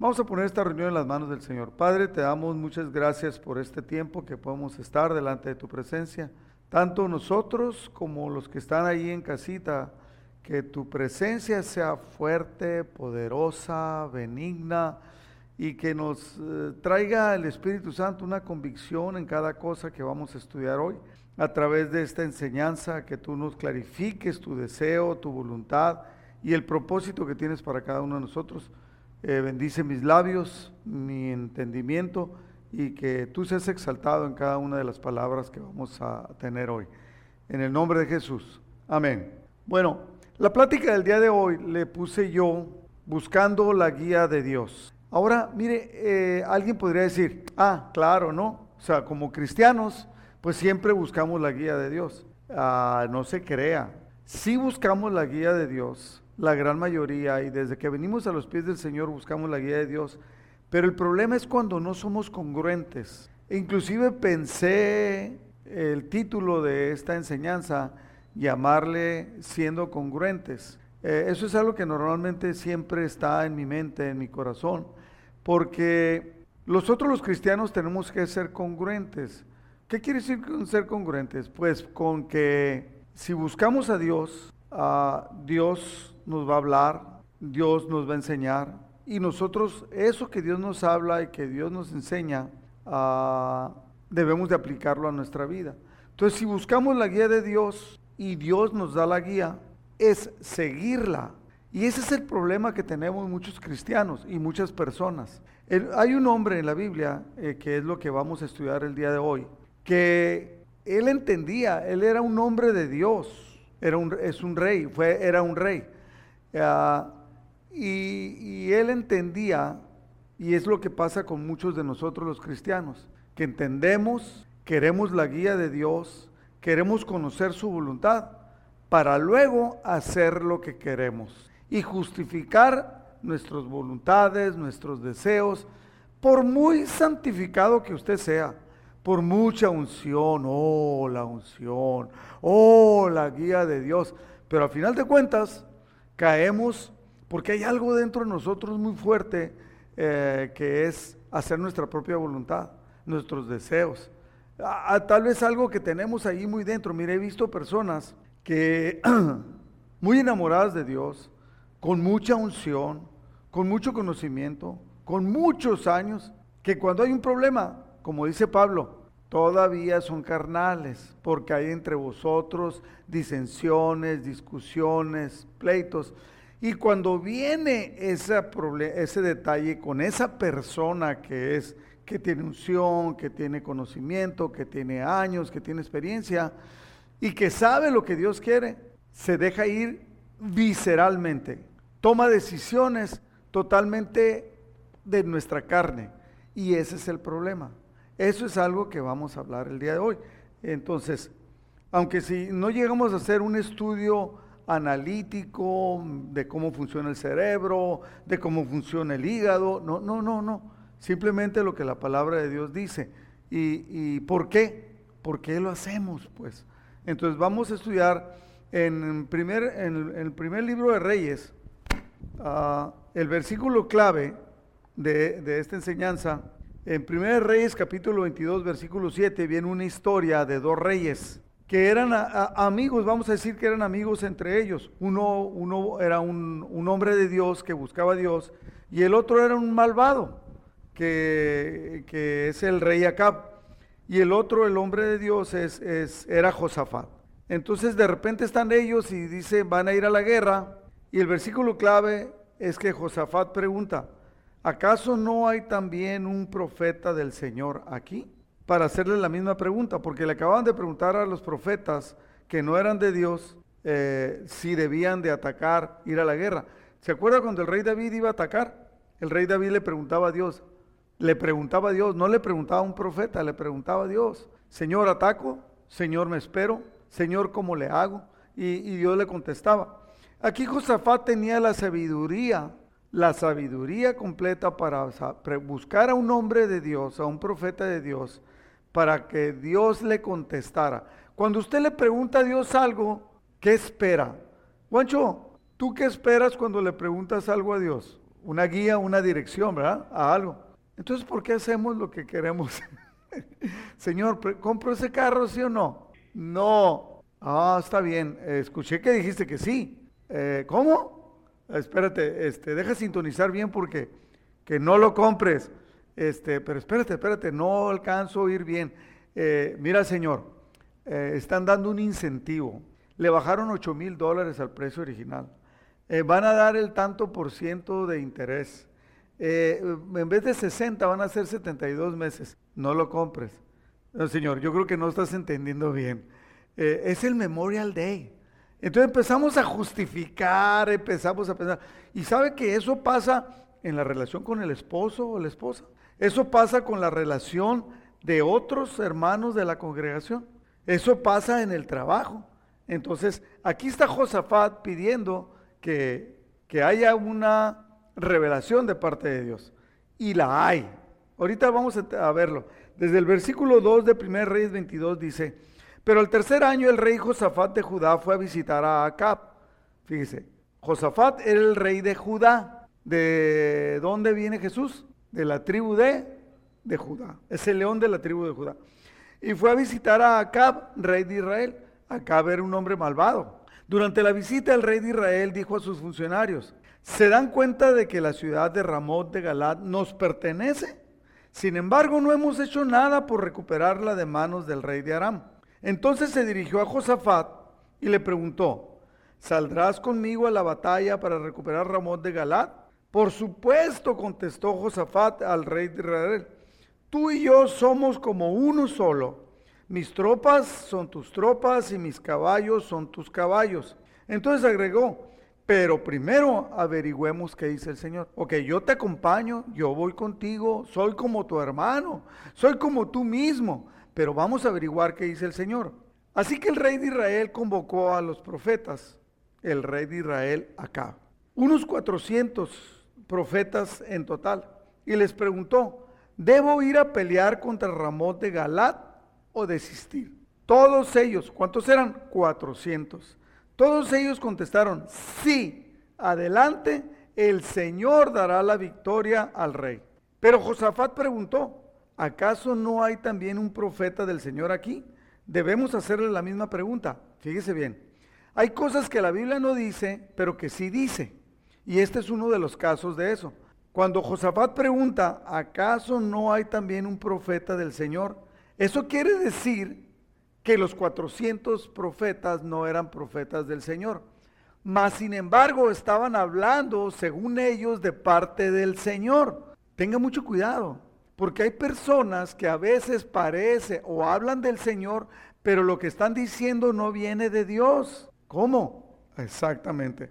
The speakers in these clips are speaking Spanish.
Vamos a poner esta reunión en las manos del Señor. Padre, te damos muchas gracias por este tiempo que podemos estar delante de tu presencia. Tanto nosotros como los que están ahí en casita, que tu presencia sea fuerte, poderosa, benigna y que nos eh, traiga el Espíritu Santo una convicción en cada cosa que vamos a estudiar hoy. A través de esta enseñanza, que tú nos clarifiques tu deseo, tu voluntad y el propósito que tienes para cada uno de nosotros. Eh, bendice mis labios, mi entendimiento y que tú seas exaltado en cada una de las palabras que vamos a tener hoy. En el nombre de Jesús. Amén. Bueno, la plática del día de hoy le puse yo buscando la guía de Dios. Ahora, mire, eh, alguien podría decir, ah, claro, ¿no? O sea, como cristianos, pues siempre buscamos la guía de Dios. Ah, no se crea. Si buscamos la guía de Dios, la gran mayoría, y desde que venimos a los pies del Señor buscamos la guía de Dios, pero el problema es cuando no somos congruentes. Inclusive pensé el título de esta enseñanza, llamarle siendo congruentes. Eh, eso es algo que normalmente siempre está en mi mente, en mi corazón, porque nosotros los cristianos tenemos que ser congruentes. ¿Qué quiere decir ser congruentes? Pues con que si buscamos a Dios, a Dios nos va a hablar, Dios nos va a enseñar y nosotros eso que Dios nos habla y que Dios nos enseña, ah, debemos de aplicarlo a nuestra vida. Entonces, si buscamos la guía de Dios y Dios nos da la guía, es seguirla. Y ese es el problema que tenemos muchos cristianos y muchas personas. hay un hombre en la Biblia, eh, que es lo que vamos a estudiar el día de hoy, que él entendía, él era un hombre de Dios, era un, es un rey, fue, era un rey. Ah, y, él entendía, y es lo que pasa con muchos de nosotros los cristianos, que entendemos, queremos la guía de Dios, queremos conocer su voluntad, para luego hacer lo que queremos y justificar nuestras voluntades, nuestros deseos, por muy santificado que usted sea, por mucha unción, oh la unción, oh la guía de Dios, pero al final de cuentas, caemos porque hay algo dentro de nosotros muy fuerte eh, que es hacer nuestra propia voluntad, nuestros deseos. tal vez algo que tenemos ahí muy dentro. Mire, he visto personas que muy enamoradas de Dios, con mucha unción, con mucho conocimiento, con muchos años, que cuando hay un problema, como dice Pablo, todavía son carnales, porque hay entre vosotros disensiones, discusiones, pleitos. Y cuando viene ese, detalle con esa persona que es que tiene unción, que tiene conocimiento, que tiene años, que tiene experiencia y que sabe lo que Dios quiere, se deja ir visceralmente. Toma decisiones totalmente de nuestra carne. Y ese es el problema. Eso es algo que vamos a hablar el día de hoy. Entonces, aunque si no llegamos a hacer un estudio analítico de cómo funciona el cerebro, de cómo funciona el hígado, no, no, no, no. Simplemente lo que la palabra de Dios dice. ¿Y, por qué? ¿Por qué lo hacemos? Pues. Entonces vamos a estudiar en, primer, en, el primer libro de Reyes, ah, el versículo clave de, de esta enseñanza en 1 Reyes capítulo 22 versículo 7 viene una historia de dos reyes que eran amigos, vamos a decir que eran amigos entre ellos. Uno, uno era un, hombre de Dios que buscaba a Dios y el otro era un malvado, que, es el rey Acab. Y el otro, el hombre de Dios, es, es, era Josafat. Entonces de repente están ellos y dicen, van a ir a la guerra. Y el versículo clave es que Josafat pregunta, ¿acaso no hay también un profeta del Señor aquí? Para hacerle la misma pregunta, porque le acababan de preguntar a los profetas que no eran de Dios eh, si debían de atacar, ir a la guerra. ¿Se acuerda cuando el rey David iba a atacar? El rey David le preguntaba a Dios, le preguntaba a Dios, no le preguntaba a un profeta, le preguntaba a Dios, Señor, ataco, Señor, me espero, Señor, ¿cómo le hago? Y, y Dios le contestaba. Aquí Josafat tenía la sabiduría la sabiduría completa para buscar a un hombre de Dios, a un profeta de Dios, para que Dios le contestara. Cuando usted le pregunta a Dios algo, ¿qué espera? Juancho, ¿tú qué esperas cuando le preguntas algo a Dios? una guía, una dirección, ¿verdad? A algo. Entonces, ¿por qué hacemos lo que queremos? Señor, ¿compro ese carro, sí o no? No. Ah, está bien. escuché que dijiste que sí. Eh, ¿Cómo? Espérate, este, deja sintonizar bien porque que no lo compres. Este, pero espérate, espérate, no alcanzo a oír bien. Eh, mira, señor, eh, están dando un incentivo. Le bajaron 8 mil dólares al precio original. van a dar el tanto por ciento de interés. en vez de 60 van a ser 72 meses. No lo compres. Señor, yo creo que no estás entendiendo bien. es el Memorial Day. Entonces empezamos a justificar, empezamos a pensar. Y sabe que eso pasa en la relación con el esposo o la esposa. Eso pasa con la relación de otros hermanos de la congregación. Eso pasa en el trabajo. Entonces, aquí está Josafat pidiendo que, que haya una revelación de parte de Dios. Y la hay. Ahorita vamos a verlo. Desde el versículo 2 de 1 Reyes 22 dice, pero el tercer año el rey Josafat de Judá fue a visitar a Acab. Fíjese, Josafat era el rey de Judá. ¿De dónde viene Jesús? De la tribu de, de Judá. Es el león de la tribu de Judá. Y fue a visitar a Acab, rey de Israel. Acab era un hombre malvado. Durante la visita el rey de Israel dijo a sus funcionarios, ¿se dan cuenta de que la ciudad de Ramot de Galat nos pertenece? Sin embargo, no hemos hecho nada por recuperarla de manos del rey de Aram. Entonces se dirigió a Josafat y le preguntó, ¿saldrás conmigo a la batalla para recuperar Ramón de Galat? Por supuesto, contestó Josafat al rey de Israel, tú y yo somos como uno solo. Mis tropas son tus tropas y mis caballos son tus caballos. Entonces agregó, pero primero averigüemos qué dice el Señor. Ok, yo te acompaño, yo voy contigo, soy como tu hermano, soy como tú mismo pero vamos a averiguar qué dice el Señor. Así que el rey de Israel convocó a los profetas, el rey de Israel acá, unos 400 profetas en total, y les preguntó, ¿debo ir a pelear contra Ramón de Galat o desistir? Todos ellos, ¿cuántos eran? 400. Todos ellos contestaron, sí, adelante, el Señor dará la victoria al rey. Pero Josafat preguntó, ¿acaso no hay también un profeta del Señor aquí? Debemos hacerle la misma pregunta. Fíjese bien. Hay cosas que la Biblia no dice, pero que sí dice. Y este es uno de los casos de eso. Cuando Josafat pregunta, ¿acaso no hay también un profeta del Señor? Eso quiere decir que los 400 profetas no eran profetas del Señor. Mas, sin embargo, estaban hablando, según ellos, de parte del Señor. Tenga mucho cuidado. Porque hay personas que a veces parece o hablan del Señor, pero lo que están diciendo no viene de Dios. ¿Cómo? Exactamente.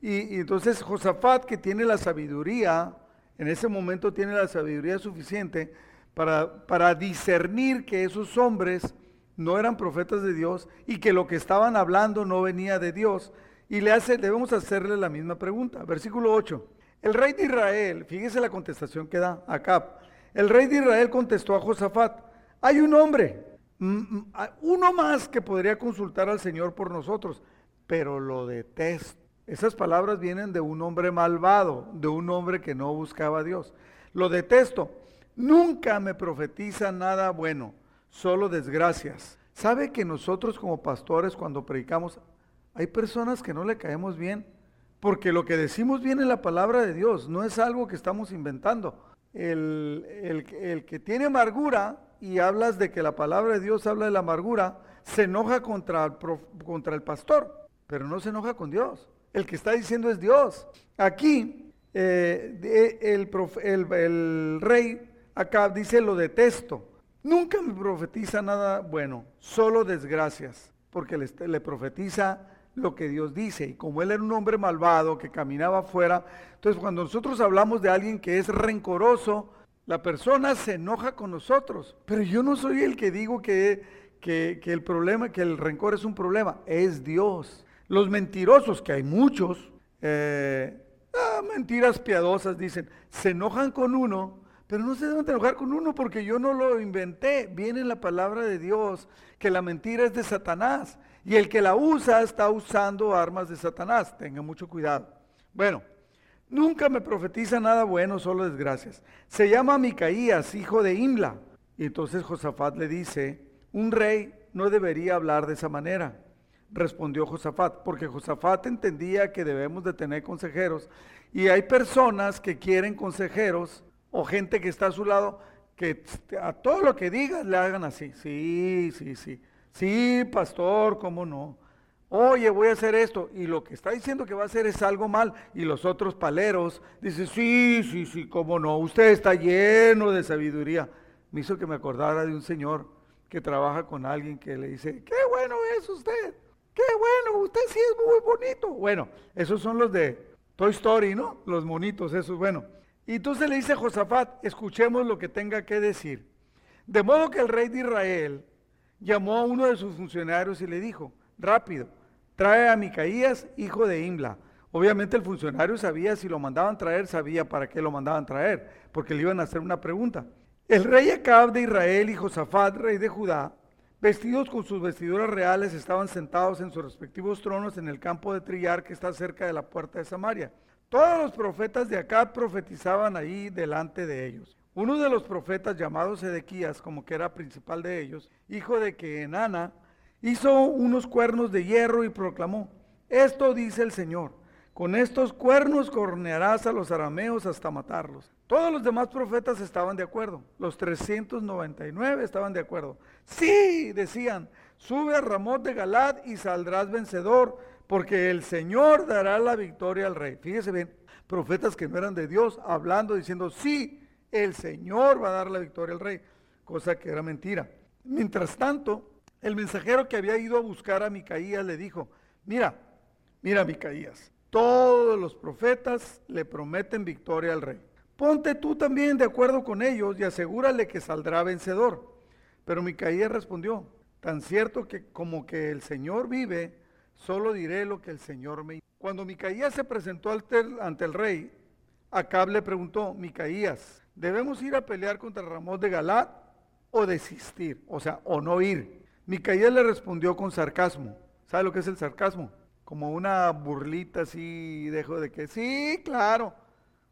Y, entonces Josafat, que tiene la sabiduría, en ese momento tiene la sabiduría suficiente para, para discernir que esos hombres no eran profetas de Dios y que lo que estaban hablando no venía de Dios. Y le hace, debemos hacerle la misma pregunta. Versículo 8. El rey de Israel, fíjese la contestación que da Acab. El rey de Israel contestó a Josafat, hay un hombre, uno más que podría consultar al Señor por nosotros, pero lo detesto. Esas palabras vienen de un hombre malvado, de un hombre que no buscaba a Dios. Lo detesto. Nunca me profetiza nada bueno, solo desgracias. ¿Sabe que nosotros como pastores cuando predicamos, hay personas que no le caemos bien? Porque lo que decimos viene en la palabra de Dios, no es algo que estamos inventando el, que tiene amargura y hablas de que la palabra de Dios habla de la amargura, se enoja contra el, contra el pastor, pero no se enoja con Dios. El que está diciendo es Dios. Aquí eh, el, el, rey acá dice lo detesto. Nunca me profetiza nada bueno, solo desgracias, porque le, le profetiza lo que Dios dice. Y como él era un hombre malvado que caminaba afuera, entonces cuando nosotros hablamos de alguien que es rencoroso, la persona se enoja con nosotros. Pero yo no soy el que digo que, que, el problema, que el rencor es un problema, es Dios. Los mentirosos, que hay muchos, eh, ah, mentiras piadosas, dicen, se enojan con uno, pero no se deben enojar con uno porque yo no lo inventé. Viene en la palabra de Dios que la mentira es de Satanás. Y el que la usa está usando armas de Satanás. Tenga mucho cuidado. Bueno, Nunca me profetiza nada bueno, solo desgracias. Se llama Micaías, hijo de Imla. Y entonces Josafat le dice, un rey no debería hablar de esa manera. Respondió Josafat, porque Josafat entendía que debemos de tener consejeros. Y hay personas que quieren consejeros o gente que está a su lado que a todo lo que digas le hagan así. Sí, sí, sí. Sí, pastor, ¿cómo no? Oye, voy a hacer esto. Y lo que está diciendo que va a hacer es algo mal. Y los otros paleros dicen, sí, sí, sí, cómo no. Usted está lleno de sabiduría. Me hizo que me acordara de un señor que trabaja con alguien que le dice, qué bueno es usted. Qué bueno, usted sí es muy bonito. Bueno, esos son los de Toy Story, ¿no? Los monitos, esos, bueno. Y entonces le dice Josafat, escuchemos lo que tenga que decir. De modo que el rey de Israel llamó a uno de sus funcionarios y le dijo, rápido, trae a Micaías, hijo de Imla. Obviamente el funcionario sabía si lo mandaban traer, sabía para qué lo mandaban traer, porque le iban a hacer una pregunta. El rey Acab de Israel y Josafat, rey de Judá, vestidos con sus vestiduras reales, estaban sentados en sus respectivos tronos en el campo de trillar que está cerca de la puerta de Samaria. Todos los profetas de Acab profetizaban ahí delante de ellos. Uno de los profetas llamados Edequías, como que era principal de ellos, hijo de que Enana, hizo unos cuernos de hierro y proclamó, esto dice el Señor, con estos cuernos cornearás a los arameos hasta matarlos. Todos los demás profetas estaban de acuerdo, los 399 estaban de acuerdo. Sí, decían, sube a Ramón de Galad y saldrás vencedor porque el Señor dará la victoria al rey. Fíjese bien, profetas que no eran de Dios, hablando, diciendo, sí, el Señor va a dar la victoria al rey, cosa que era mentira. Mientras tanto, el mensajero que había ido a buscar a Micaías le dijo, mira, mira Micaías, todos los profetas le prometen victoria al rey. Ponte tú también de acuerdo con ellos y asegúrale que saldrá vencedor. Pero Micaías respondió, tan cierto que como que el Señor vive, solo diré lo que el Señor me... Cuando Micaías se presentó ante el rey, Acab le preguntó, Micaías, ¿debemos ir a pelear contra Ramón de Galat o desistir? O sea, o no ir. Micaías le respondió con sarcasmo. ¿Sabe lo que es el sarcasmo? Como una burlita así, dejo de que, sí, claro.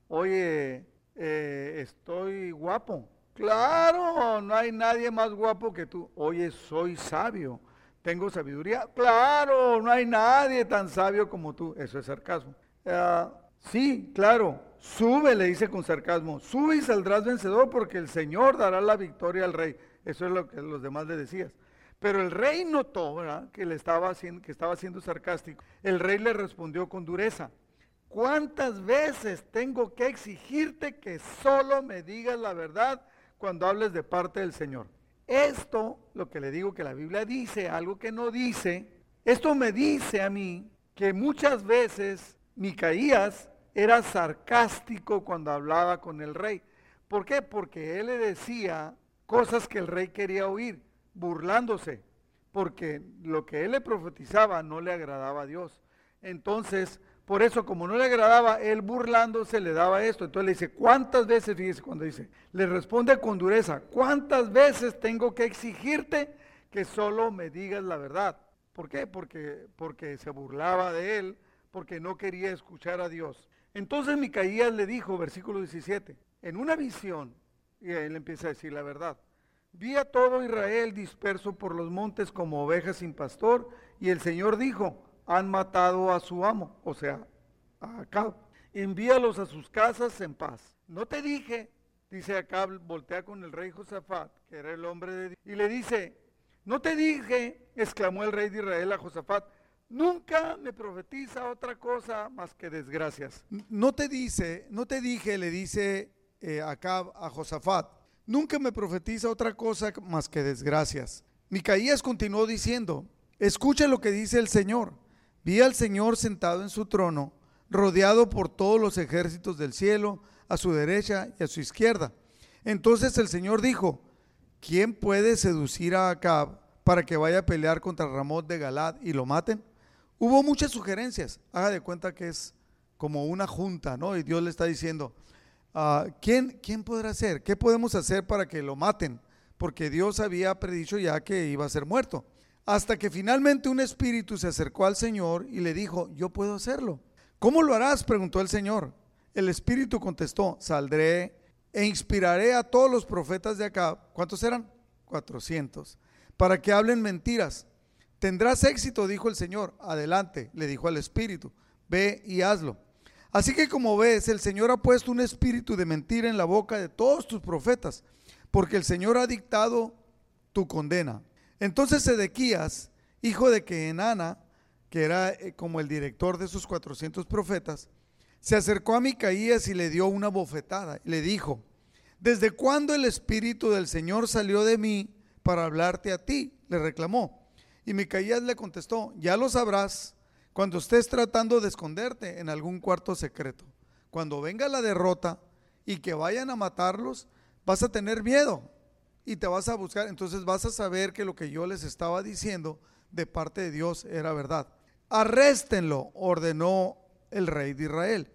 Oye, eh, estoy guapo. Claro, no hay nadie más guapo que tú. Oye, soy sabio tengo sabiduría. Claro, no hay nadie tan sabio como tú. Eso es sarcasmo. Ah, sí, claro. Sube, le dice con sarcasmo. Sube y saldrás vencedor porque el Señor dará la victoria al rey. Eso es lo que los demás le decías. Pero el rey notó que, le estaba haciendo, que estaba siendo sarcástico. El rey le respondió con dureza. ¿Cuántas veces tengo que exigirte que solo me digas la verdad cuando hables de parte del Señor? Esto, lo que le digo que la Biblia dice, algo que no dice, esto me dice a mí que muchas veces Micaías era sarcástico cuando hablaba con el rey. ¿Por qué? Porque él le decía cosas que el rey quería oír, burlándose, porque lo que él le profetizaba no le agradaba a Dios. Entonces, por eso, como no le agradaba, él burlándose le daba esto. Entonces le dice, ¿cuántas veces, fíjese cuando dice, le responde con dureza, ¿cuántas veces tengo que exigirte que solo me digas la verdad? ¿Por qué? Porque, porque se burlaba de él, porque no quería escuchar a Dios. Entonces Micaías le dijo, versículo 17, en una visión, y él empieza a decir la verdad, vi a todo Israel disperso por los montes como ovejas sin pastor, y el Señor dijo, han matado a su amo, o sea, a Acab. Envíalos a sus casas en paz. No te dije, dice Acab, voltea con el rey Josafat, que era el hombre de Dios, y le dice, no te dije, exclamó el rey de Israel a Josafat, nunca me profetiza otra cosa más que desgracias. No te dice, no te dije, le dice eh, Acab a Josafat, nunca me profetiza otra cosa más que desgracias. Micaías continuó diciendo, escucha lo que dice el Señor. Vi al Señor sentado en su trono, rodeado por todos los ejércitos del cielo, a su derecha y a su izquierda. Entonces el Señor dijo, ¿quién puede seducir a Acab para que vaya a pelear contra Ramón de Galad y lo maten? Hubo muchas sugerencias. Haga de cuenta que es como una junta, ¿no? Y Dios le está diciendo, ah, ¿quién, ¿quién podrá hacer? ¿Qué podemos hacer para que lo maten? Porque Dios había predicho ya que iba a ser muerto. Hasta que finalmente un espíritu se acercó al Señor y le dijo, yo puedo hacerlo. ¿Cómo lo harás? preguntó el Señor. El Espíritu contestó, saldré e inspiraré a todos los profetas de acá. ¿Cuántos eran? 400. Para que hablen mentiras. Tendrás éxito, dijo el Señor. Adelante, le dijo al Espíritu. Ve y hazlo. Así que como ves, el Señor ha puesto un espíritu de mentira en la boca de todos tus profetas, porque el Señor ha dictado tu condena. Entonces Sedequías, hijo de Kenana, que era eh, como el director de esos 400 profetas, se acercó a Micaías y le dio una bofetada. Le dijo, ¿desde cuándo el Espíritu del Señor salió de mí para hablarte a ti? Le reclamó. Y Micaías le contestó, ya lo sabrás cuando estés tratando de esconderte en algún cuarto secreto. Cuando venga la derrota y que vayan a matarlos, vas a tener miedo y te vas a buscar. Entonces vas a saber que lo que yo les estaba diciendo de parte de Dios era verdad. Arréstenlo, ordenó el rey de Israel.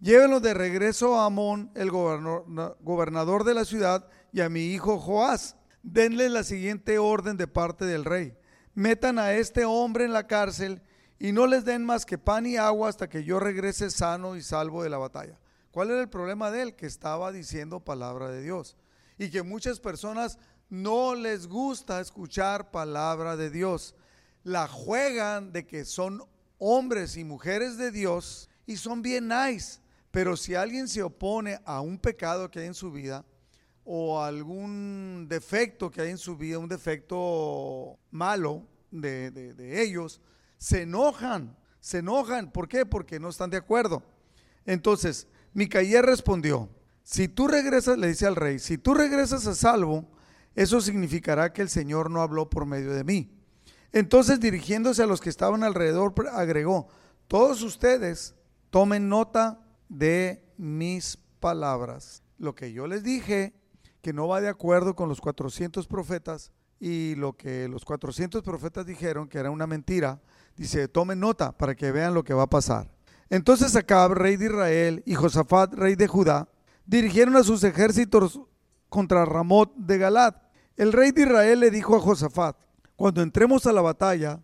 Llévenlo de regreso a Amón, el gobernador de la ciudad, y a mi hijo Joás. Denle la siguiente orden de parte del rey. Metan a este hombre en la cárcel y no les den más que pan y agua hasta que yo regrese sano y salvo de la batalla. ¿Cuál era el problema de él? Que estaba diciendo palabra de Dios. Y que muchas personas no les gusta escuchar palabra de Dios. La juegan de que son hombres y mujeres de Dios y son bien nice. Pero si alguien se opone a un pecado que hay en su vida o algún defecto que hay en su vida, un defecto malo de, de ellos, se enojan, se enojan. ¿Por qué? Porque no están de acuerdo. Entonces, Micaías respondió, si tú regresas, le dice al rey, si tú regresas a salvo, eso significará que el Señor no habló por medio de mí. Entonces, dirigiéndose a los que estaban alrededor, agregó, todos ustedes tomen nota de mis palabras. Lo que yo les dije, que no va de acuerdo con los 400 profetas y lo que los 400 profetas dijeron, que era una mentira, Dice, tomen nota para que vean lo que va a pasar. Entonces Acab, rey de Israel, y Josafat, rey de Judá, dirigieron a sus ejércitos contra Ramot de Galad. El rey de Israel le dijo a Josafat, cuando entremos a la batalla,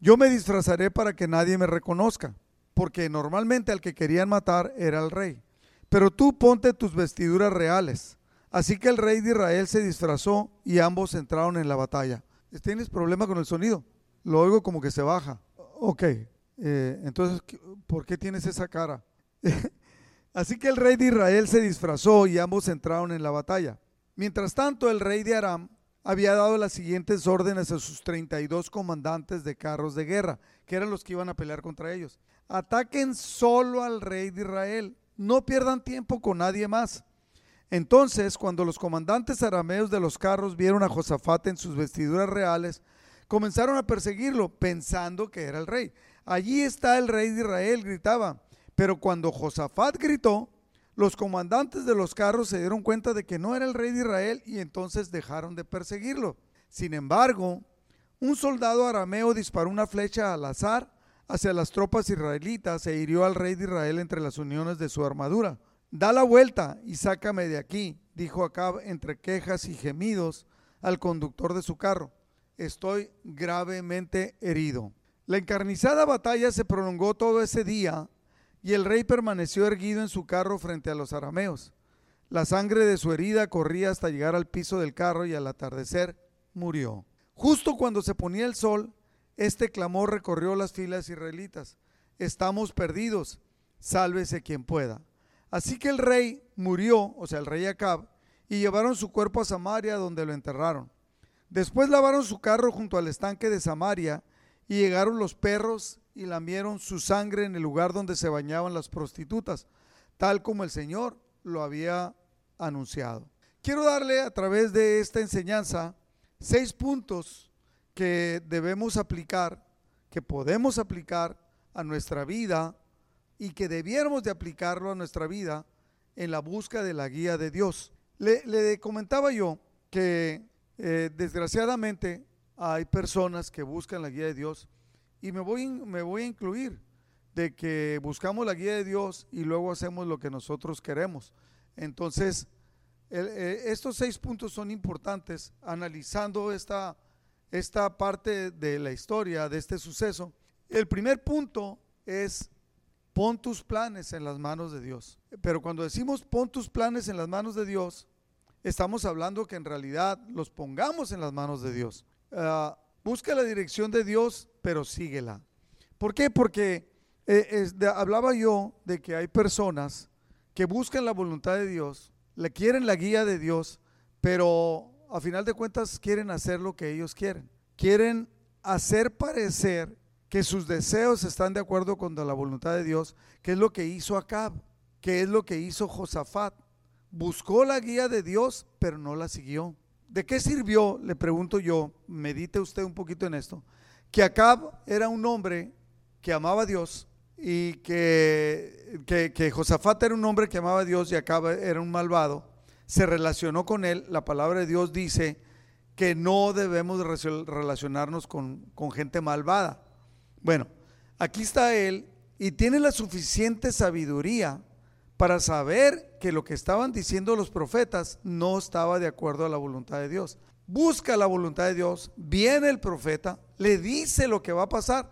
yo me disfrazaré para que nadie me reconozca, porque normalmente al que querían matar era el rey. Pero tú ponte tus vestiduras reales. Así que el rey de Israel se disfrazó y ambos entraron en la batalla. ¿Tienes problema con el sonido? Lo oigo como que se baja. Ok, eh, entonces, ¿por qué tienes esa cara? Así que el rey de Israel se disfrazó y ambos entraron en la batalla. Mientras tanto, el rey de Aram había dado las siguientes órdenes a sus 32 comandantes de carros de guerra, que eran los que iban a pelear contra ellos. Ataquen solo al rey de Israel, no pierdan tiempo con nadie más. Entonces, cuando los comandantes arameos de los carros vieron a Josafat en sus vestiduras reales, comenzaron a perseguirlo pensando que era el rey. Allí está el rey de Israel, gritaba. Pero cuando Josafat gritó, los comandantes de los carros se dieron cuenta de que no era el rey de Israel y entonces dejaron de perseguirlo. Sin embargo, un soldado arameo disparó una flecha al azar hacia las tropas israelitas e hirió al rey de Israel entre las uniones de su armadura. Da la vuelta y sácame de aquí, dijo Acab entre quejas y gemidos al conductor de su carro estoy gravemente herido. La encarnizada batalla se prolongó todo ese día y el rey permaneció erguido en su carro frente a los arameos. La sangre de su herida corría hasta llegar al piso del carro y al atardecer murió. Justo cuando se ponía el sol, este clamor recorrió las filas israelitas. Estamos perdidos, sálvese quien pueda. Así que el rey murió, o sea, el rey Acab, y llevaron su cuerpo a Samaria donde lo enterraron. Después lavaron su carro junto al estanque de Samaria y llegaron los perros y lambieron su sangre en el lugar donde se bañaban las prostitutas, tal como el Señor lo había anunciado. Quiero darle a través de esta enseñanza seis puntos que debemos aplicar, que podemos aplicar a nuestra vida y que debiéramos de aplicarlo a nuestra vida en la busca de la guía de Dios. Le, le comentaba yo que eh, desgraciadamente hay personas que buscan la guía de Dios y me voy, me voy a incluir de que buscamos la guía de Dios y luego hacemos lo que nosotros queremos. Entonces, eh, estos seis puntos son importantes analizando esta, esta parte de la historia, de este suceso. El primer punto es pon tus planes en las manos de Dios. Pero cuando decimos pon tus planes en las manos de Dios, estamos hablando que en realidad los pongamos en las manos de Dios. Ah, busca la dirección de Dios, pero síguela. ¿Por qué? Porque eh, hablaba yo de que hay personas que buscan la voluntad de Dios, le quieren la guía de Dios, pero a final de cuentas quieren hacer lo que ellos quieren. Quieren hacer parecer que sus deseos están de acuerdo con la voluntad de Dios, que es lo que hizo Acab, que es lo que hizo Josafat. Buscó la guía de Dios, pero no la siguió. ¿De qué sirvió? Le pregunto yo, medite usted un poquito en esto, que Acab era un hombre que amaba a Dios y que, que, que Josafat era un hombre que amaba a Dios y Acab era un malvado. Se relacionó con él, la palabra de Dios dice que no debemos relacionarnos con, con gente malvada. Bueno, aquí está él y tiene la suficiente sabiduría para saber que lo que estaban diciendo los profetas no estaba de acuerdo a la voluntad de Dios. Busca la voluntad de Dios, viene el profeta, le dice lo que va a pasar.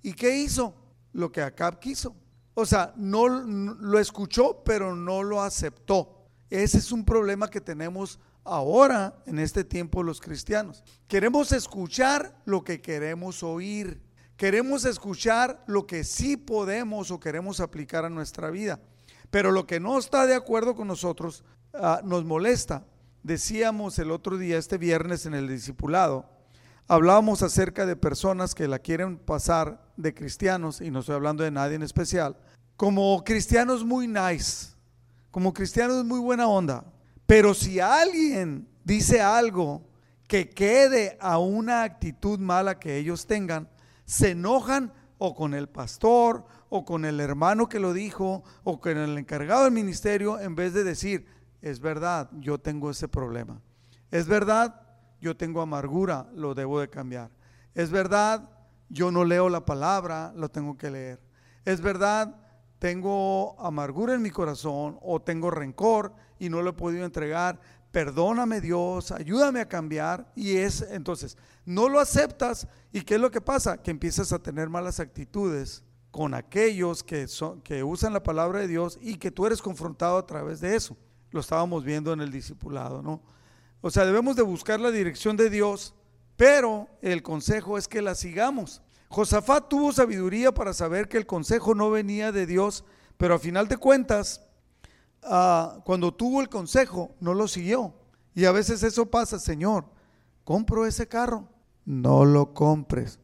¿Y qué hizo? Lo que Acab quiso. O sea, no lo escuchó, pero no lo aceptó. Ese es un problema que tenemos ahora en este tiempo los cristianos. Queremos escuchar lo que queremos oír. Queremos escuchar lo que sí podemos o queremos aplicar a nuestra vida. Pero lo que no está de acuerdo con nosotros ah, nos molesta. Decíamos el otro día, este viernes en el discipulado, hablábamos acerca de personas que la quieren pasar de cristianos, y no estoy hablando de nadie en especial, como cristianos muy nice, como cristianos muy buena onda. Pero si alguien dice algo que quede a una actitud mala que ellos tengan, se enojan o con el pastor o con el hermano que lo dijo o con el encargado del ministerio en vez de decir, es verdad, yo tengo ese problema. Es verdad, yo tengo amargura, lo debo de cambiar. Es verdad, yo no leo la palabra, lo tengo que leer. Es verdad, tengo amargura en mi corazón o tengo rencor y no lo he podido entregar. Perdóname Dios, ayúdame a cambiar. Y es entonces, no lo aceptas y ¿qué es lo que pasa? Que empiezas a tener malas actitudes con aquellos que, son, que usan la palabra de Dios y que tú eres confrontado a través de eso. Lo estábamos viendo en el discipulado, ¿no? O sea, debemos de buscar la dirección de Dios, pero el consejo es que la sigamos. Josafat tuvo sabiduría para saber que el consejo no venía de Dios, pero a final de cuentas, ah, cuando tuvo el consejo, no lo siguió. Y a veces eso pasa, Señor, compro ese carro, no lo compres.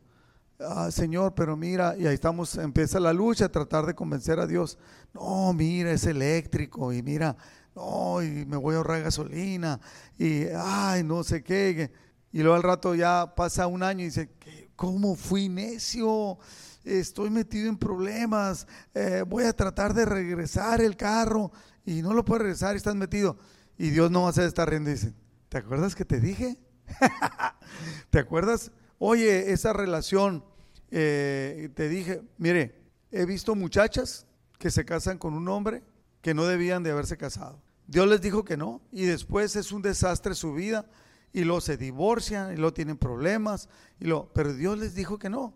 Ah, señor, pero mira, y ahí estamos, empieza la lucha, tratar de convencer a Dios. No, mira, es eléctrico, y mira, no, y me voy a ahorrar gasolina, y ay, no sé qué. Y luego al rato ya pasa un año y dice, ¿Cómo fui necio? Estoy metido en problemas. Eh, voy a tratar de regresar el carro y no lo puedo regresar y estás metido. Y Dios no va a hacer esta rienda. Dice, ¿te acuerdas que te dije? ¿Te acuerdas? Oye, esa relación, eh, te dije, mire, he visto muchachas que se casan con un hombre que no debían de haberse casado. Dios les dijo que no y después es un desastre su vida y luego se divorcian y luego tienen problemas, y lo, pero Dios les dijo que no.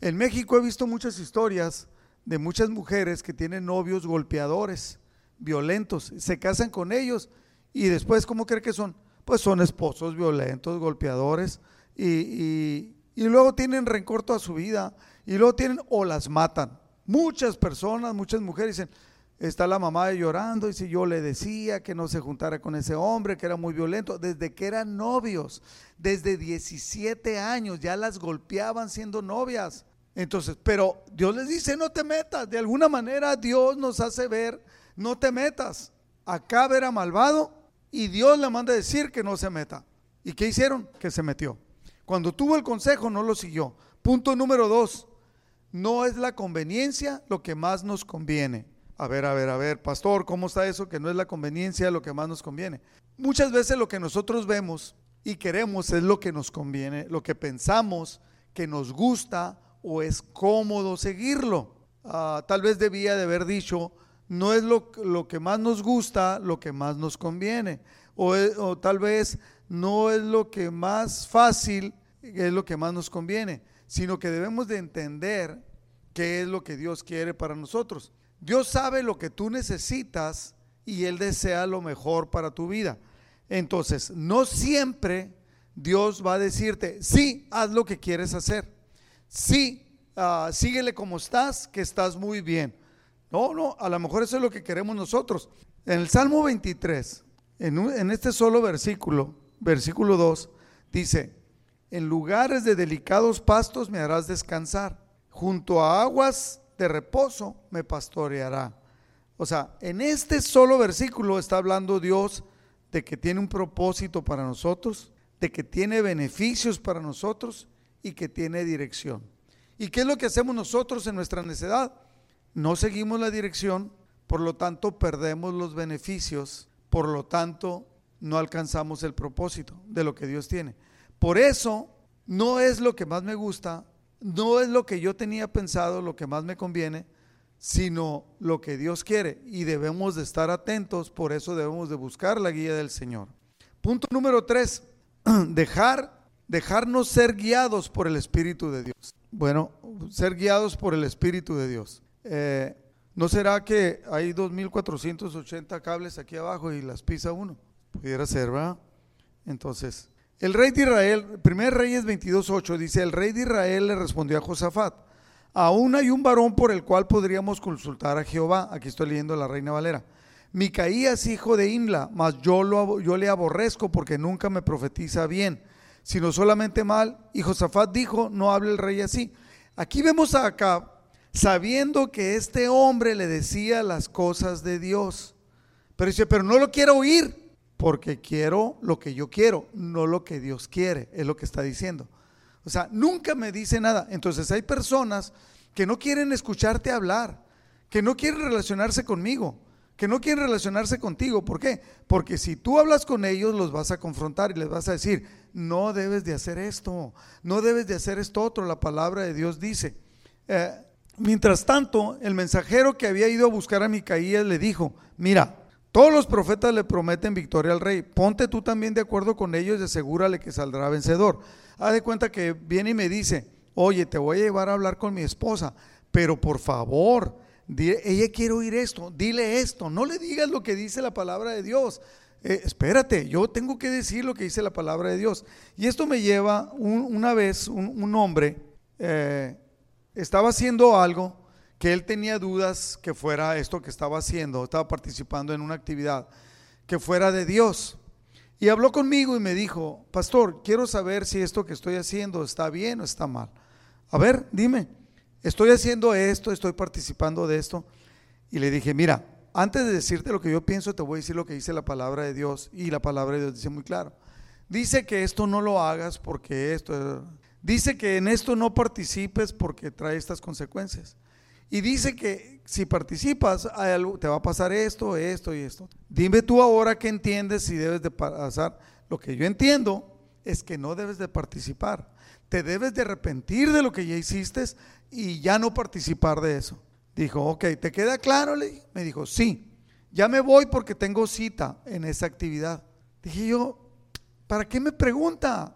En México he visto muchas historias de muchas mujeres que tienen novios golpeadores, violentos, se casan con ellos y después, ¿cómo cree que son? Pues son esposos violentos, golpeadores, y, y, luego tienen rencor toda su vida, y luego tienen o las matan. Muchas personas, muchas mujeres dicen, Está la mamá llorando y si yo le decía que no se juntara con ese hombre, que era muy violento, desde que eran novios, desde 17 años, ya las golpeaban siendo novias. Entonces, pero Dios les dice, no te metas. De alguna manera Dios nos hace ver, no te metas. Acá era malvado y Dios le manda decir que no se meta. ¿Y qué hicieron? Que se metió. Cuando tuvo el consejo no lo siguió. Punto número dos, no es la conveniencia lo que más nos conviene. A ver, a ver, a ver, pastor, ¿cómo está eso? Que no es la conveniencia lo que más nos conviene. Muchas veces lo que nosotros vemos y queremos es lo que nos conviene, lo que pensamos que nos gusta o es cómodo seguirlo. Ah, tal vez debía de haber dicho, no es lo, lo, que más nos gusta, lo que más nos conviene. O, o tal vez no es lo que más fácil, es lo que más nos conviene, sino que debemos de entender qué es lo que Dios quiere para nosotros. Dios sabe lo que tú necesitas y Él desea lo mejor para tu vida. Entonces, no siempre Dios va a decirte, sí, haz lo que quieres hacer. Sí, uh, síguele como estás, que estás muy bien. No, no, a lo mejor eso es lo que queremos nosotros. En el Salmo 23, en, este solo versículo, versículo 2, dice, en lugares de delicados pastos me harás descansar, junto a aguas de reposo me pastoreará. O sea, en este solo versículo está hablando Dios de que tiene un propósito para nosotros, de que tiene beneficios para nosotros y que tiene dirección. ¿Y qué es lo que hacemos nosotros en nuestra necedad? No seguimos la dirección, por lo tanto perdemos los beneficios, por lo tanto no alcanzamos el propósito de lo que Dios tiene. Por eso no es lo que más me gusta, no es lo que yo tenía pensado, lo que más me conviene, sino lo que Dios quiere. Y debemos de estar atentos, por eso debemos de buscar la guía del Señor. Punto número tres, dejar, dejarnos ser guiados por el Espíritu de Dios. Bueno, ser guiados por el Espíritu de Dios. Eh, ¿No será que hay 2.480 cables aquí abajo y las pisa uno? Pudiera ser, ¿verdad? Entonces, el rey de Israel, primer Reyes 22.8 dice, el rey de Israel le respondió a Josafat, aún hay un varón por el cual podríamos consultar a Jehová. Aquí estoy leyendo la reina Valera. Micaías, hijo de Imla, mas yo, lo, yo le aborrezco porque nunca me profetiza bien, sino solamente mal. Y Josafat dijo, no hable el rey así. Aquí vemos a sabiendo que este hombre le decía las cosas de Dios. Pero dice, pero no lo quiero oír porque quiero lo que yo quiero, no lo que Dios quiere, es lo que está diciendo. O sea, nunca me dice nada. Entonces hay personas que no quieren escucharte hablar, que no quieren relacionarse conmigo, que no quieren relacionarse contigo. ¿Por qué? Porque si tú hablas con ellos, los vas a confrontar y les vas a decir, no debes de hacer esto, no debes de hacer esto otro. La palabra de Dios dice. Eh, mientras tanto, el mensajero que había ido a buscar a Micaías le dijo, mira, todos los profetas le prometen victoria al rey. Ponte tú también de acuerdo con ellos y asegúrale que saldrá vencedor. Haz de cuenta que viene y me dice, oye, te voy a llevar a hablar con mi esposa, pero por favor, ella quiere oír esto, dile esto, no le digas lo que dice la palabra de Dios. Eh, espérate, yo tengo que decir lo que dice la palabra de Dios. Y esto me lleva, una vez un, hombre eh, estaba haciendo algo que él tenía dudas que fuera esto que estaba haciendo, estaba participando en una actividad, que fuera de Dios. Y habló conmigo y me dijo, pastor, quiero saber si esto que estoy haciendo está bien o está mal. A ver, dime, estoy haciendo esto, estoy participando de esto. Y le dije, mira, antes de decirte lo que yo pienso, te voy a decir lo que dice la palabra de Dios. Y la palabra de Dios dice muy claro. Dice que esto no lo hagas porque esto... Dice que en esto no participes porque trae estas consecuencias. Y dice que si participas, te va a pasar esto, esto y esto. Dime tú ahora qué entiendes si debes de pasar. Lo que yo entiendo es que no debes de participar. Te debes de arrepentir de lo que ya hiciste y ya no participar de eso. Dijo, ok, ¿te queda claro? Me dijo, sí, ya me voy porque tengo cita en esa actividad. Dije yo, ¿para qué me pregunta?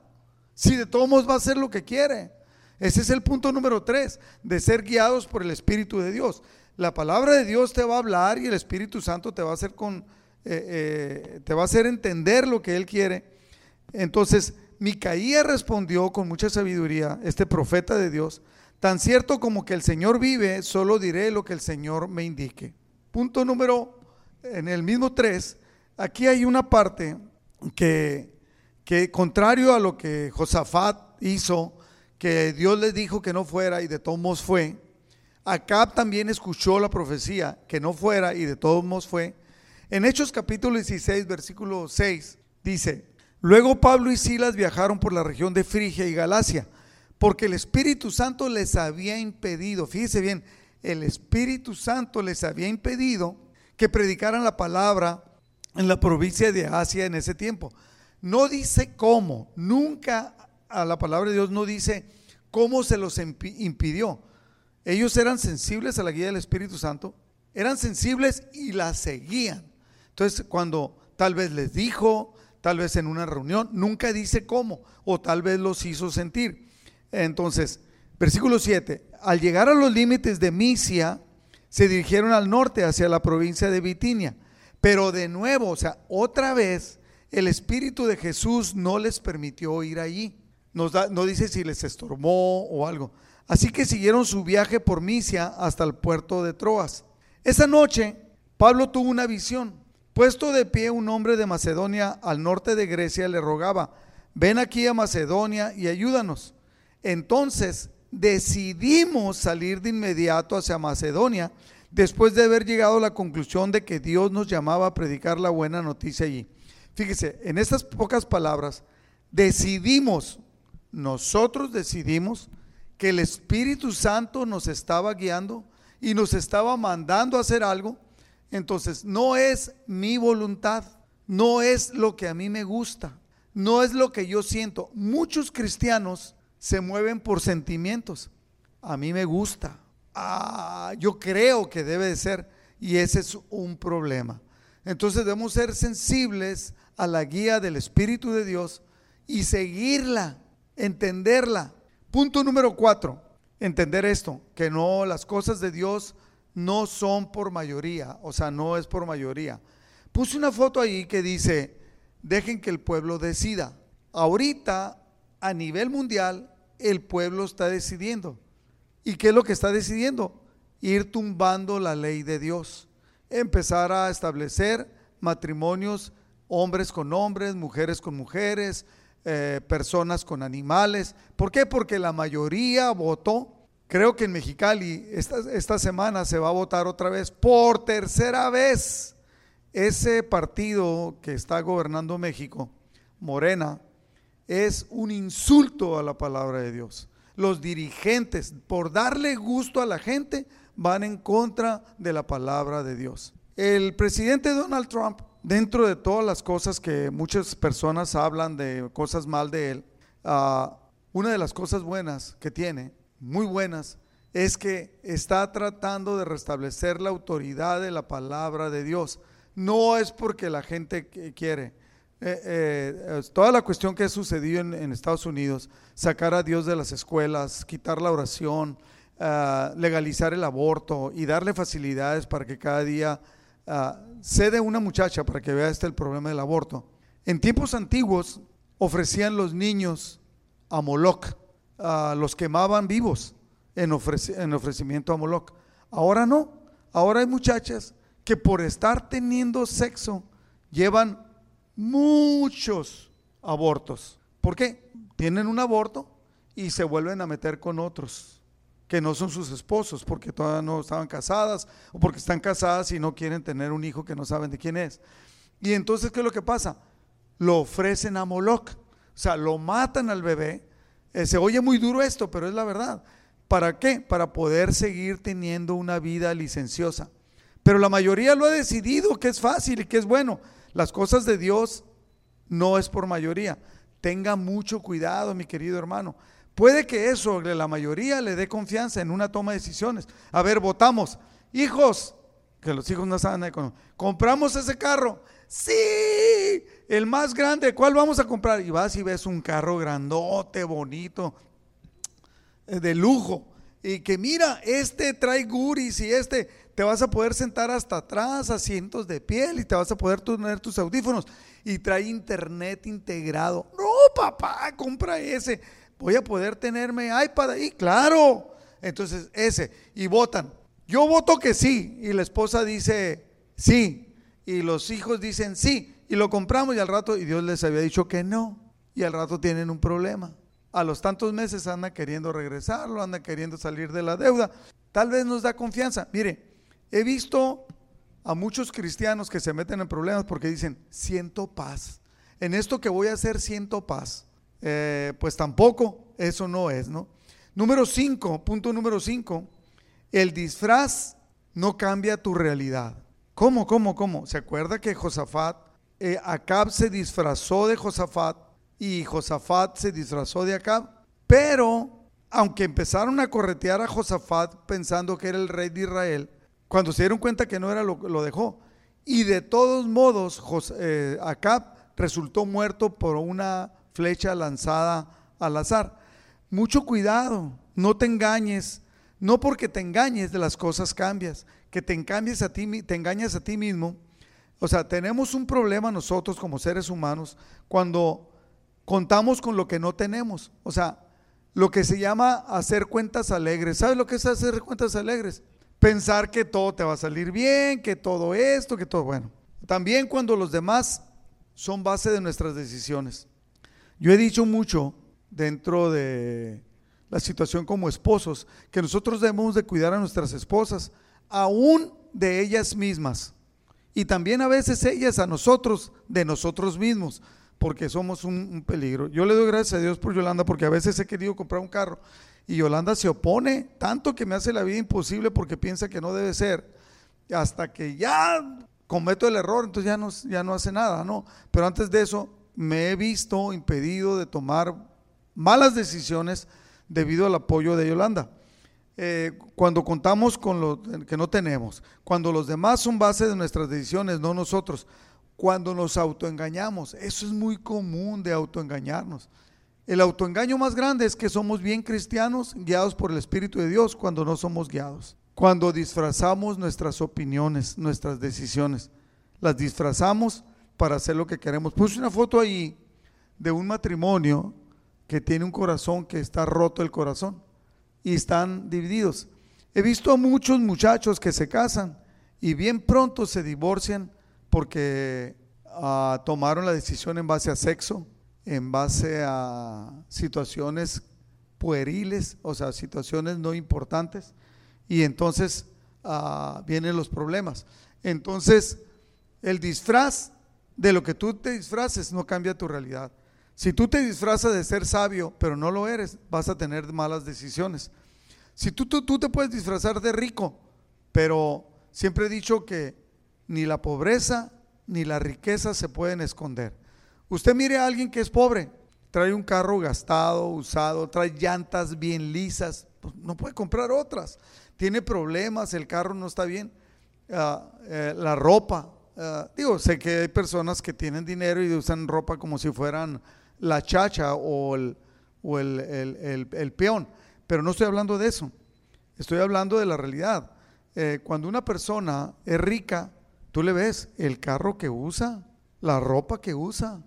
Si de todos modos va a hacer lo que quiere. Ese es el punto número tres, de ser guiados por el Espíritu de Dios. La palabra de Dios te va a hablar y el Espíritu Santo te va a hacer con, eh, eh, te va a hacer entender lo que Él quiere. Entonces, Micaía respondió con mucha sabiduría, este profeta de Dios, tan cierto como que el Señor vive, solo diré lo que el Señor me indique. Punto número, en el mismo tres, aquí hay una parte que, que contrario a lo que Josafat hizo, que Dios les dijo que no fuera y de todos modos fue. Acab también escuchó la profecía que no fuera y de todos fue. En Hechos capítulo 16, versículo 6, dice, luego Pablo y Silas viajaron por la región de Frigia y Galacia, porque el Espíritu Santo les había impedido, fíjese bien, el Espíritu Santo les había impedido que predicaran la palabra en la provincia de Asia en ese tiempo. No dice cómo, nunca a la palabra de Dios no dice cómo se los impidió. Ellos eran sensibles a la guía del Espíritu Santo, eran sensibles y la seguían. Entonces, cuando tal vez les dijo, tal vez en una reunión, nunca dice cómo, o tal vez los hizo sentir. Entonces, versículo 7, al llegar a los límites de Misia, se dirigieron al norte, hacia la provincia de Bitinia. Pero de nuevo, o sea, otra vez, el Espíritu de Jesús no les permitió ir allí. No dice si les estorbó o algo. Así que siguieron su viaje por Misia hasta el puerto de Troas. Esa noche, Pablo tuvo una visión. Puesto de pie un hombre de Macedonia al norte de Grecia le rogaba, ven aquí a Macedonia y ayúdanos. Entonces decidimos salir de inmediato hacia Macedonia después de haber llegado a la conclusión de que Dios nos llamaba a predicar la buena noticia allí. Fíjese, en estas pocas palabras, decidimos, nosotros decidimos que el Espíritu Santo nos estaba guiando y nos estaba mandando a hacer algo. Entonces, no es mi voluntad, no es lo que a mí me gusta, no es lo que yo siento. Muchos cristianos se mueven por sentimientos. A mí me gusta. Ah, yo creo que debe de ser. Y ese es un problema. Entonces debemos ser sensibles a la guía del Espíritu de Dios y seguirla, entenderla. Punto número cuatro, entender esto, que no, las cosas de Dios no son por mayoría, o sea, no es por mayoría. Puse una foto ahí que dice, dejen que el pueblo decida. Ahorita a nivel mundial el pueblo está decidiendo. ¿Y qué es lo que está decidiendo? Ir tumbando la ley de Dios. Empezar a establecer matrimonios, hombres con hombres, mujeres con mujeres, eh, personas con animales. ¿Por qué? Porque la mayoría votó. Creo que en Mexicali esta, esta semana se va a votar otra vez, por tercera vez. Ese partido que está gobernando México, Morena, es un insulto a la palabra de Dios. Los dirigentes, por darle gusto a la gente, van en contra de la palabra de Dios. El presidente Donald Trump, dentro de todas las cosas que muchas personas hablan de cosas mal de él, ah, una de las cosas buenas que tiene, muy buenas, es que está tratando de restablecer la autoridad de la palabra de Dios. No es porque la gente quiere, eh, eh, toda la cuestión que ha sucedido en, Estados Unidos, sacar a Dios de las escuelas, quitar la oración, ah, legalizar el aborto y darle facilidades para que cada día uh, cede una muchacha para que vea este el problema del aborto. En tiempos antiguos ofrecían los niños a Moloch, los quemaban vivos en, en ofrecimiento a Moloch. Ahora no, ahora hay muchachas que por estar teniendo sexo llevan muchos abortos. ¿Por qué? Tienen un aborto y se vuelven a meter con otros que no son sus esposos porque todavía no estaban casadas o porque están casadas y no quieren tener un hijo que no saben de quién es. Y entonces, ¿qué es lo que pasa? Lo ofrecen a Moloch, o sea, lo matan al bebé. Eh, se oye muy duro esto, pero es la verdad. ¿Para qué? Para poder seguir teniendo una vida licenciosa. Pero la mayoría lo ha decidido que es fácil y que es bueno. Las cosas de Dios no es por mayoría. Tenga mucho cuidado, mi querido hermano. Puede que eso, la mayoría, le dé confianza en una toma de decisiones. A ver, votamos. Hijos, que los hijos no saben compramos ese carro. Sí, el más grande, ¿cuál vamos a comprar? Y vas y ves un carro grandote, bonito, eh, de lujo. Y que mira, este trae guris y este te vas a poder sentar hasta atrás, asientos de piel y te vas a poder tener tus audífonos y trae internet integrado. No, papá, compra ese. Voy a poder tenerme iPad ahí, claro. Entonces, ese. Y votan. Yo voto que sí. Y la esposa dice sí. Y los hijos dicen sí. Y lo compramos y al rato, y Dios les había dicho que no. Y al rato tienen un problema. A los tantos meses anda queriendo regresarlo, anda queriendo salir de la deuda. Tal vez nos da confianza. Mire, He visto a muchos cristianos que se meten en problemas porque dicen, siento paz. En esto que voy a hacer siento paz. Eh, pues tampoco, eso no es, ¿no? Número 5, punto número 5, el disfraz no cambia tu realidad. ¿Cómo, cómo, cómo? ¿Se acuerda que Josafat, eh, Acab se disfrazó de Josafat y Josafat se disfrazó de Acab? Pero, aunque empezaron a corretear a Josafat pensando que era el rey de Israel, cuando se dieron cuenta que no era, lo, lo dejó. Y de todos modos, eh, Acab resultó muerto por una flecha lanzada al azar. Mucho cuidado, no te engañes, No porque te engañes de las cosas cambias, que te engañes a ti, te engañas a ti mismo. O sea, tenemos un problema nosotros como seres humanos cuando contamos con lo que no tenemos. O sea, lo que se llama hacer cuentas alegres. ¿Sabes lo que es hacer cuentas alegres? Pensar que todo te va a salir bien, que todo esto, que todo bueno. También cuando los demás son base de nuestras decisiones. Yo he dicho mucho dentro de la situación como esposos, que nosotros debemos de cuidar a nuestras esposas, aún de ellas mismas. Y también a veces ellas a nosotros, de nosotros mismos, porque somos un, peligro. Yo le doy gracias a Dios por Yolanda, porque a veces he querido comprar un carro y Yolanda se opone tanto que me hace la vida imposible porque piensa que no debe ser, hasta que ya cometo el error, entonces ya no, ya no hace nada, ¿no? Pero antes de eso me he visto impedido de tomar malas decisiones debido al apoyo de Yolanda. Eh, cuando contamos con lo que no tenemos, cuando los demás son base de nuestras decisiones, no nosotros, cuando nos autoengañamos, eso es muy común de autoengañarnos. El autoengaño más grande es que somos bien cristianos, guiados por el Espíritu de Dios, cuando no somos guiados. Cuando disfrazamos nuestras opiniones, nuestras decisiones, las disfrazamos para hacer lo que queremos. Puse una foto ahí de un matrimonio que tiene un corazón que está roto el corazón y están divididos. He visto a muchos muchachos que se casan y bien pronto se divorcian porque ah, tomaron la decisión en base a sexo, en base a situaciones pueriles, o sea, situaciones no importantes, y entonces ah, vienen los problemas. Entonces, el disfraz de lo que tú te disfraces no cambia tu realidad. Si tú te disfrazas de ser sabio, pero no lo eres, vas a tener malas decisiones. Si tú, tú, tú te puedes disfrazar de rico, pero siempre he dicho que ni la pobreza ni la riqueza se pueden esconder. Usted mire a alguien que es pobre, trae un carro gastado, usado, trae llantas bien lisas, pues no puede comprar otras. Tiene problemas, el carro no está bien, ah, eh, la ropa. Ah, digo, sé que hay personas que tienen dinero y usan ropa como si fueran la chacha o el, o el, peón. Pero no estoy hablando de eso. Estoy hablando de la realidad. Eh, cuando una persona es rica, tú le ves el carro que usa, la ropa que usa,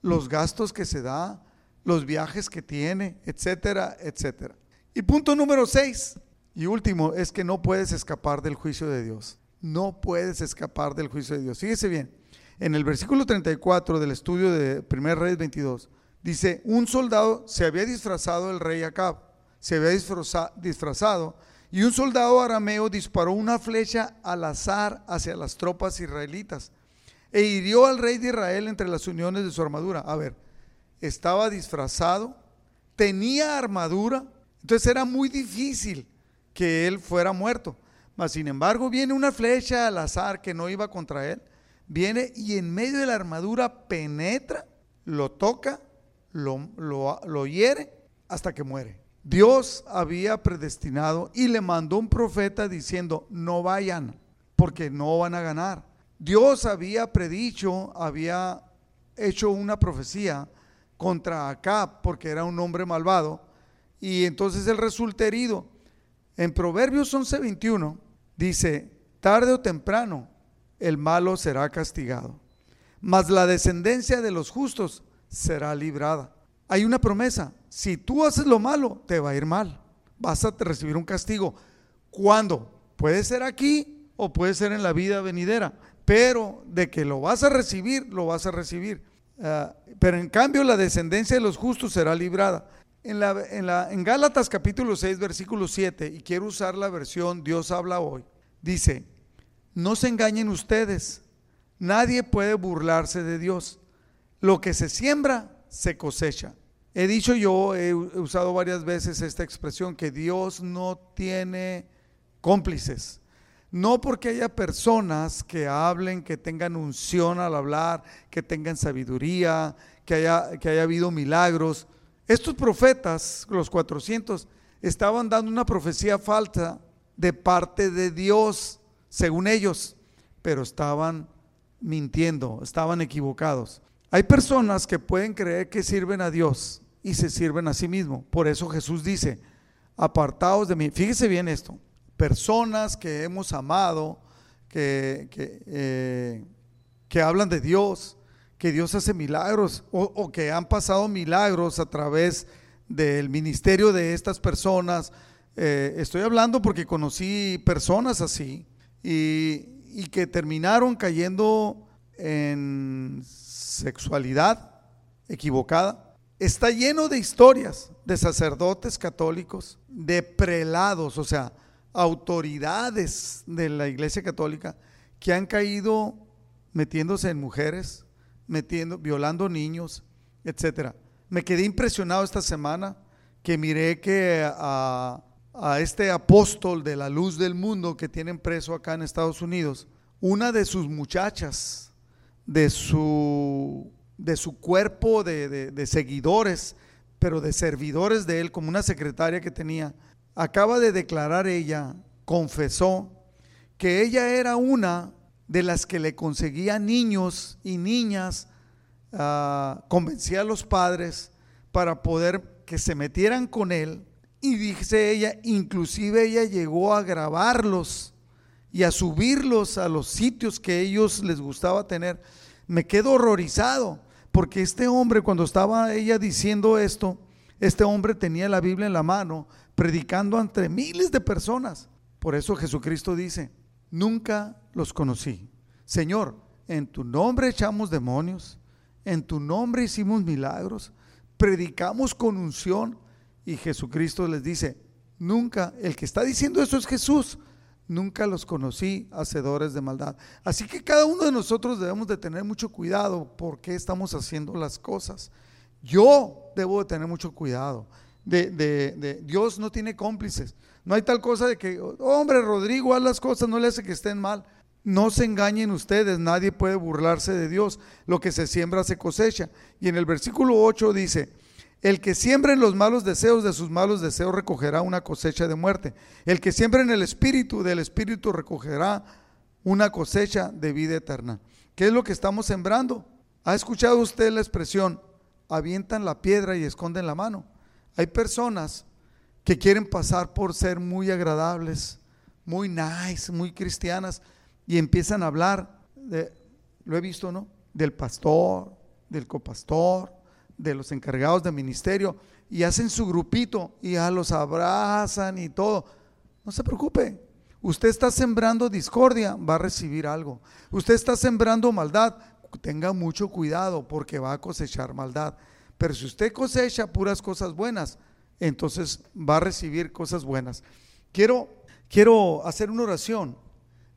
los gastos que se da, los viajes que tiene, etcétera, etcétera. Y punto número seis y último es que no puedes escapar del juicio de Dios. No puedes escapar del juicio de Dios. Fíjese bien, en el versículo 34 del estudio de 1 Reyes 22, dice, un soldado se había disfrazado el rey Acab, se había disfrazado, y un soldado arameo disparó una flecha al azar hacia las tropas israelitas e hirió al rey de Israel entre las uniones de su armadura. A ver, estaba disfrazado, tenía armadura, entonces era muy difícil que él fuera muerto. Mas sin embargo viene una flecha al azar que no iba contra él viene y en medio de la armadura penetra, lo toca, lo, lo, hiere hasta que muere. Dios había predestinado y le mandó un profeta diciendo, no vayan, porque no van a ganar. Dios había predicho, había hecho una profecía contra Acab, porque era un hombre malvado, y entonces él resulta herido. En Proverbios 11:21 dice, tarde o temprano el malo será castigado, mas la descendencia de los justos será librada. Hay una promesa, si tú haces lo malo, te va a ir mal, vas a recibir un castigo. ¿Cuándo? Puede ser aquí o puede ser en la vida venidera, pero de que lo vas a recibir, lo vas a recibir. Ah, pero en cambio la descendencia de los justos será librada. En, la, en, la, en Gálatas capítulo 6, versículo 7, y quiero usar la versión Dios habla hoy, dice, no se engañen ustedes. Nadie puede burlarse de Dios. Lo que se siembra, se cosecha. He dicho yo, he usado varias veces esta expresión, que Dios no tiene cómplices. No porque haya personas que hablen, que tengan unción al hablar, que tengan sabiduría, que haya, que haya habido milagros. Estos profetas, los 400, estaban dando una profecía falsa de parte de Dios según ellos, pero estaban mintiendo, estaban equivocados. Hay personas que pueden creer que sirven a Dios y se sirven a sí mismos. Por eso Jesús dice, apartados de mí. Fíjese bien esto, personas que hemos amado, que, que, eh, que hablan de Dios, que Dios hace milagros o, que han pasado milagros a través del ministerio de estas personas. Eh, estoy hablando porque conocí personas así y que terminaron cayendo en sexualidad equivocada. Está lleno de historias de sacerdotes católicos, de prelados, o sea, autoridades de la Iglesia Católica que han caído metiéndose en mujeres, violando niños, etcétera. Me quedé impresionado esta semana que miré que a, este apóstol de la luz del mundo que tienen preso acá en Estados Unidos, una de sus muchachas, de su, de su cuerpo de seguidores, pero de servidores de él, como una secretaria que tenía, acaba de declarar ella, confesó, que ella era una de las que le conseguía niños y niñas, uh, convencía a los padres para poder que se metieran con él. Y dice ella, inclusive ella llegó a grabarlos y a subirlos a los sitios que ellos les gustaba tener. Me quedo horrorizado, porque este hombre cuando estaba ella diciendo esto, este hombre tenía la Biblia en la mano, predicando ante miles de personas. Por eso Jesucristo dice, nunca los conocí. Señor, en tu nombre echamos demonios, en tu nombre hicimos milagros, predicamos con unción y Jesucristo les dice, nunca, el que está diciendo eso es Jesús, nunca los conocí hacedores de maldad. Así que cada uno de nosotros debemos de tener mucho cuidado porque estamos haciendo las cosas. Yo debo de tener mucho cuidado. De, de, de, Dios no tiene cómplices. No hay tal cosa de que, hombre, Rodrigo, haz las cosas, no le hace que estén mal. No se engañen ustedes, nadie puede burlarse de Dios. Lo que se siembra se cosecha. Y en el versículo 8 dice, el que siembra en los malos deseos de sus malos deseos recogerá una cosecha de muerte. El que siembra en el espíritu del espíritu recogerá una cosecha de vida eterna. ¿Qué es lo que estamos sembrando? ¿Ha escuchado usted la expresión, avientan la piedra y esconden la mano? Hay personas que quieren pasar por ser muy agradables, muy nice, muy cristianas, y empiezan a hablar, de, lo he visto, ¿no? Del pastor, del copastor, de los encargados de ministerio, y hacen su grupito y ya los abrazan y todo. No se preocupe, usted está sembrando discordia, va a recibir algo. Usted está sembrando maldad, tenga mucho cuidado porque va a cosechar maldad. Pero si usted cosecha puras cosas buenas, entonces va a recibir cosas buenas. Quiero, quiero hacer una oración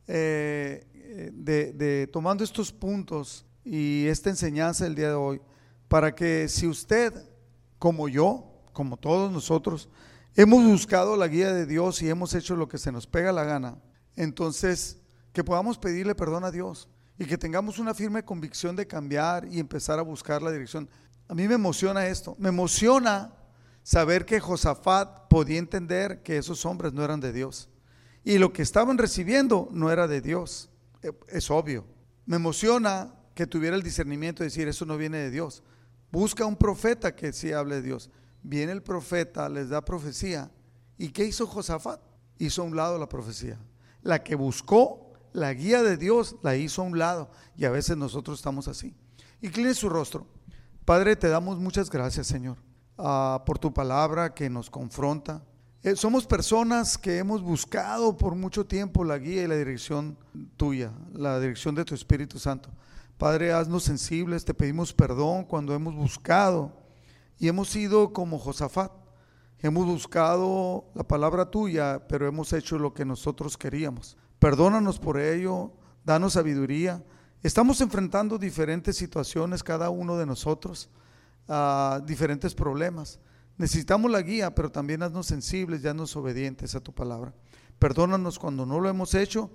eh, de, de, tomando estos puntos y esta enseñanza del día de hoy, para que si usted, como yo, como todos nosotros, hemos buscado la guía de Dios y hemos hecho lo que se nos pega la gana, entonces que podamos pedirle perdón a Dios y que tengamos una firme convicción de cambiar y empezar a buscar la dirección. A mí me emociona esto, me emociona saber que Josafat podía entender que esos hombres no eran de Dios. Y lo que estaban recibiendo no era de Dios. E, es obvio. Me emociona que tuviera el discernimiento de decir, eso no viene de Dios. Busca un profeta que sí hable de Dios. Viene el profeta, les da profecía. ¿Y qué hizo Josafat? Hizo a un lado la profecía. La que buscó la guía de Dios la hizo a un lado. Y a veces nosotros estamos así. Incline su rostro. Padre, te damos muchas gracias, Señor, uh, por tu palabra que nos confronta eh, somos personas que hemos buscado por mucho tiempo la guía y la dirección tuya, la dirección de tu Espíritu Santo. Padre, haznos sensibles, te pedimos perdón cuando hemos buscado y hemos sido como Josafat. Hemos buscado la palabra tuya, pero hemos hecho lo que nosotros queríamos. Perdónanos por ello, danos sabiduría. Estamos enfrentando diferentes situaciones, cada uno de nosotros, a diferentes problemas. Necesitamos la guía, pero también haznos sensibles y haznos obedientes a tu palabra. Perdónanos cuando no lo hemos hecho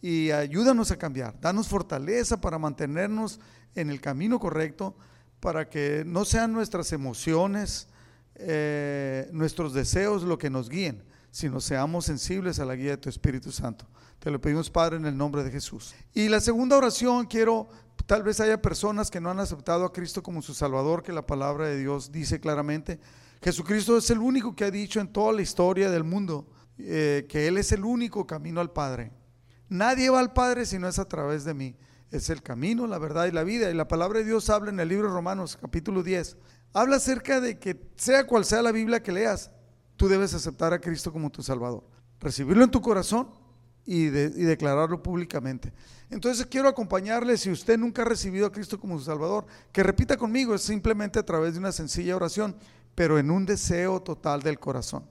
y ayúdanos a cambiar. Danos fortaleza para mantenernos en el camino correcto, para que no sean nuestras emociones, eh, nuestros deseos lo que nos guíen, sino seamos sensibles a la guía de tu Espíritu Santo. Te lo pedimos, Padre, en el nombre de Jesús. Y la segunda oración quiero, tal vez haya personas que no han aceptado a Cristo como su Salvador, que la palabra de Dios dice claramente Jesucristo es el único que ha dicho en toda la historia del mundo eh, que Él es el único camino al Padre. Nadie va al Padre si no es a través de mí. Es el camino, la verdad y la vida. Y la palabra de Dios habla en el libro de Romanos capítulo 10. Habla acerca de que sea cual sea la Biblia que leas, tú debes aceptar a Cristo como tu Salvador. Recibirlo en tu corazón y, y declararlo públicamente. Entonces quiero acompañarle, si usted nunca ha recibido a Cristo como su Salvador, que repita conmigo, es simplemente a través de una sencilla oración, pero en un deseo total del corazón.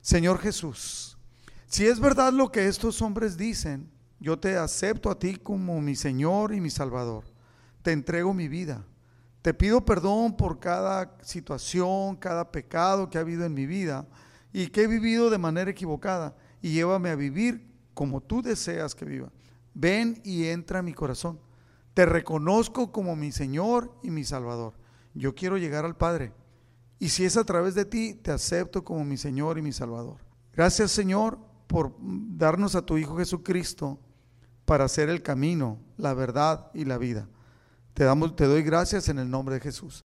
Señor Jesús, si es verdad lo que estos hombres dicen, yo te acepto a ti como mi Señor y mi Salvador. Te entrego mi vida. Te pido perdón por cada situación, cada pecado que ha habido en mi vida y que he vivido de manera equivocada. Y llévame a vivir como tú deseas que viva. Ven y entra a mi corazón. Te reconozco como mi Señor y mi Salvador. Yo quiero llegar al Padre. Y si es a través de ti, te acepto como mi Señor y mi Salvador. Gracias Señor por darnos a tu Hijo Jesucristo para hacer el camino, la verdad y la vida. Te, damos, te doy gracias en el nombre de Jesús.